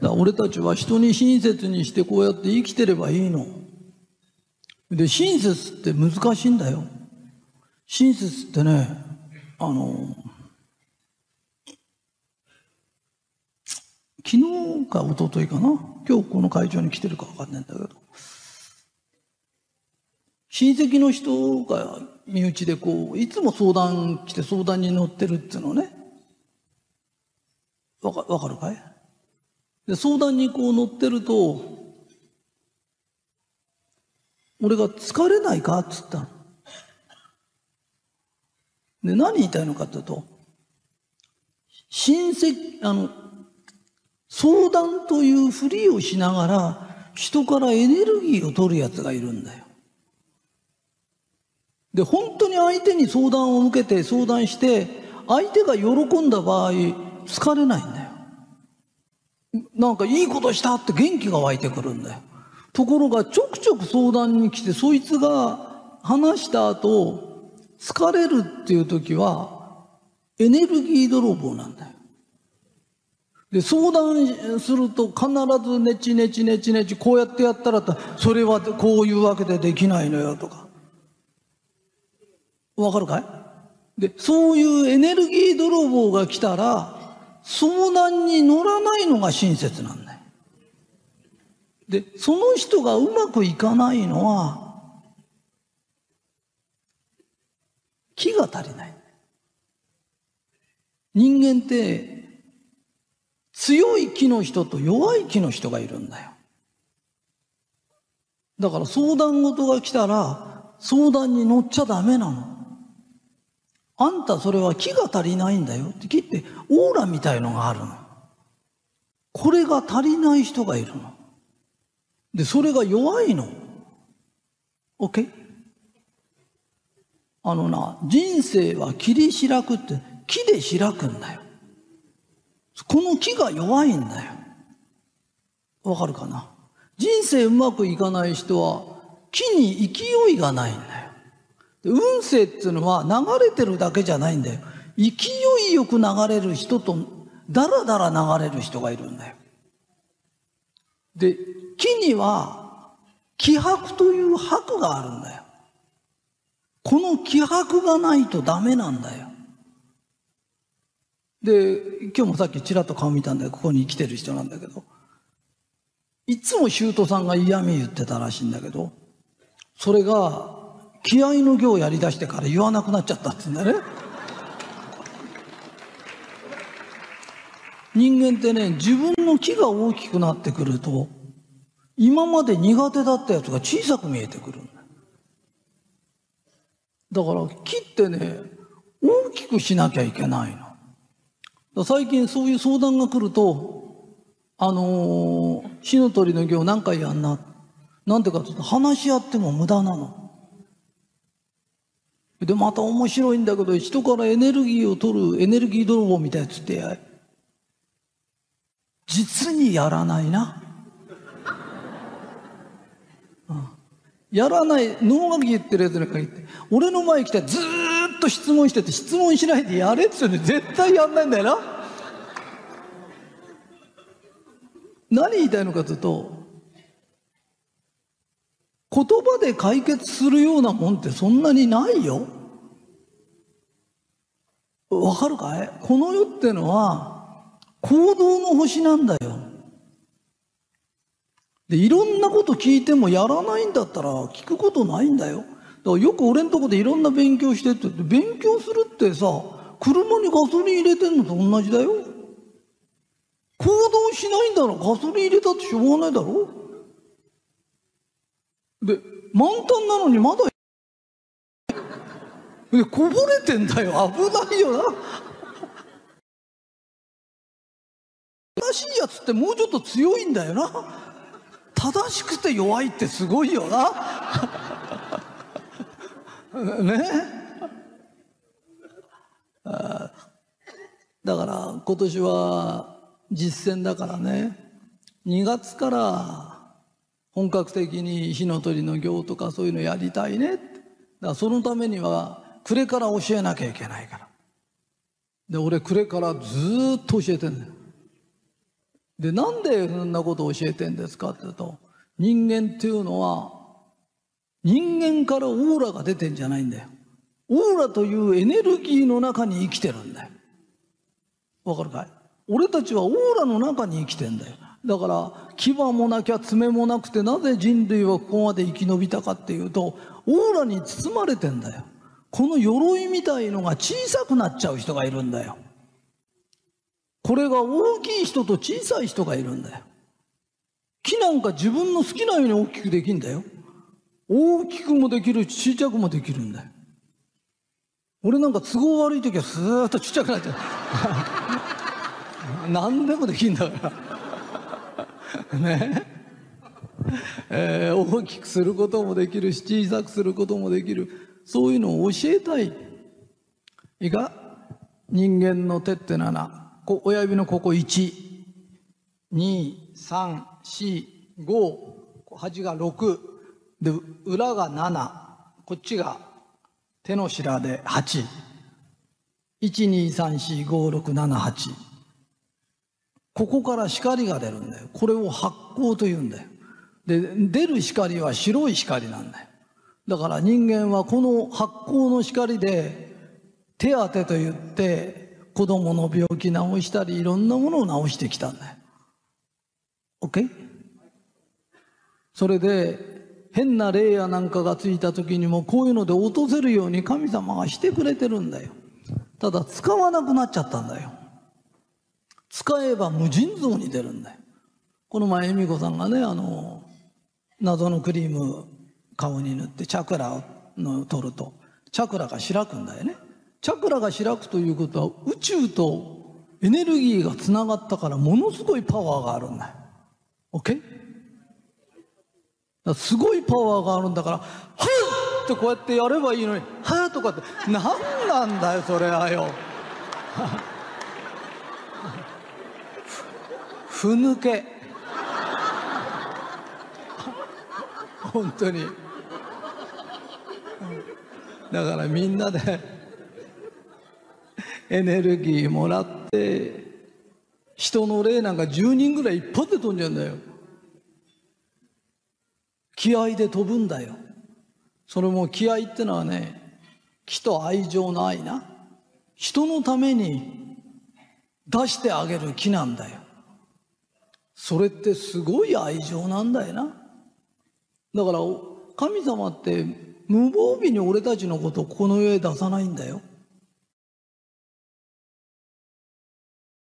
だ俺たちは人に親切にしてこうやって生きてればいいの。で、親切って難しいんだよ。親切ってね、あの、昨日か一昨日かな？今日この会場に来てるか分かんないんだけど親戚の人が身内でこういつも相談来て相談に乗ってるっていうのねわかかるかい？で相談にこう乗ってると俺が疲れないか？っつったの。で何言いたいのかっていうと親戚あの相談というふりをしながら人からエネルギーを取るやつがいるんだよ。で、本当に相手に相談を受けて相談して、相手が喜んだ場合、疲れないんだよ。なんかいいことしたって元気が湧いてくるんだよ。ところがちょくちょく相談に来て、そいつが話した後、疲れるっていう時は、エネルギー泥棒なんだよ。で、相談すると必ずネチネチネチネチ、こうやってやったら、それはこういうわけでできないのよとか。わかるかい？で、そういうエネルギー泥棒が来たら、相談に乗らないのが親切なんだ。よ。で、その人がうまくいかないのは、気が足りない。人間って強い気の人と弱い気の人がいるんだよ。だから相談事が来たら相談に乗っちゃダメなの。あんたそれは気が足りないんだよって気ってオーラみたいのがあるの。これが足りない人がいるの。で、それが弱いの。OK? あのな、人生は切り開くって木で開くんだよ。この木が弱いんだよ。わかるかな？人生うまくいかない人は木に勢いがないんだよ。運勢っていうのは流れてるだけじゃないんだよ。勢いよく流れる人とだらだら流れる人がいるんだよ。で、木には気迫という迫があるんだよ。この気迫がないとダメなんだよ。で、今日もさっきちらっと顔見たんで、ここに来てる人なんだけど、いつも修斗さんが嫌味言ってたらしいんだけど、それが、気合の行をやり出してから言わなくなっちゃったって言うんだね。人間ってね、自分の気が大きくなってくると、今まで苦手だったやつが小さく見えてくるんだ。だから、木ってね、大きくしなきゃいけないの。最近そういう相談が来ると、あのー、火の鳥の行何回やんな。なんてかというと、話し合っても無駄なの。で、また面白いんだけど、人からエネルギーを取るエネルギー泥棒みたいなやつって、実にやらないな。うん、やらない、脳学言ってるやつに限って、俺の前来てずーっと質問してて質問しないでやれっつって絶対やんないんだよな。何言いたいのかというと言葉で解決するようなもんってそんなにないよ。わかるかい？この世ってのは行動の星なんだよ。で、いろんなこと聞いてもやらないんだったら聞くことないんだよ。だからよく俺んとこでいろんな勉強してって勉強するってさ車にガソリン入れてんのと同じだよ行動しないんだろガソリン入れたってしょうがないだろで満タンなのにまだでこぼれてんだよ。危ないよな。正しいやつってもうちょっと強いんだよな。正しくて弱いってすごいよな。ね。だから今年は実践だからね。2月から本格的に火の鳥の行とかそういうのやりたいねだからそのためには暮れから教えなきゃいけないからで俺暮れからずっと教えてんだよで、なんでそんなことを教えてんですかって言うと、人間っていうのは、人間からオーラが出てんじゃないんだよ。オーラというエネルギーの中に生きてるんだよ。わかるかい？俺たちはオーラの中に生きてんだよ。だから、牙もなきゃ爪もなくて、なぜ人類はここまで生き延びたかっていうと、オーラに包まれてんだよ。この鎧みたいのが小さくなっちゃう人がいるんだよ。これが大きい人と小さい人がいるんだよ。木なんか自分の好きなように大きくできんだよ。大きくもできるちっちゃくもできるんだよ。俺なんか都合悪い時はスーッとちっちゃくなっちゃう。何でもできんだから。ね。えー、大きくすることもできるし、小さくすることもできる。そういうのを教えたい。いいか？人間の手ってのは親指のここ1、2、3、4、5、端が6、で、裏が7、こっちが手のひらで812345678。ここから光が出るんだよ。これを発光と言うんだよ。で、出る光は白い光なんだよ。だから人間はこの発光の光で手当てと言って子供の病気治したりいろんなものを治してきたんだよ。OK? それで変な霊やなんかがついた時にもこういうので落とせるように神様がしてくれてるんだよ。ただ使わなくなっちゃったんだよ。使えば無尽蔵に出るんだよ。この前、恵美子さんがね、あの、謎のクリーム顔に塗ってチャクラを取ると、チャクラが開くんだよね。チャクラが開くということは宇宙とエネルギーがつながったからものすごいパワーがあるんだよ。OK? すごいパワーがあるんだから、はっってこうやってやればいいのに、はっとかって、何なんだよ、それはよ。ふぬけ。本当に。だからみんなでエネルギーもらって人の霊なんか10人ぐらい一発で飛んじゃうんだよ気合で飛ぶんだよそれも気合ってのはね気と愛情の愛な人のために出してあげる気なんだよそれってすごい愛情なんだよなだから神様って無防備に俺たちのことをこの世へ出さないんだよ。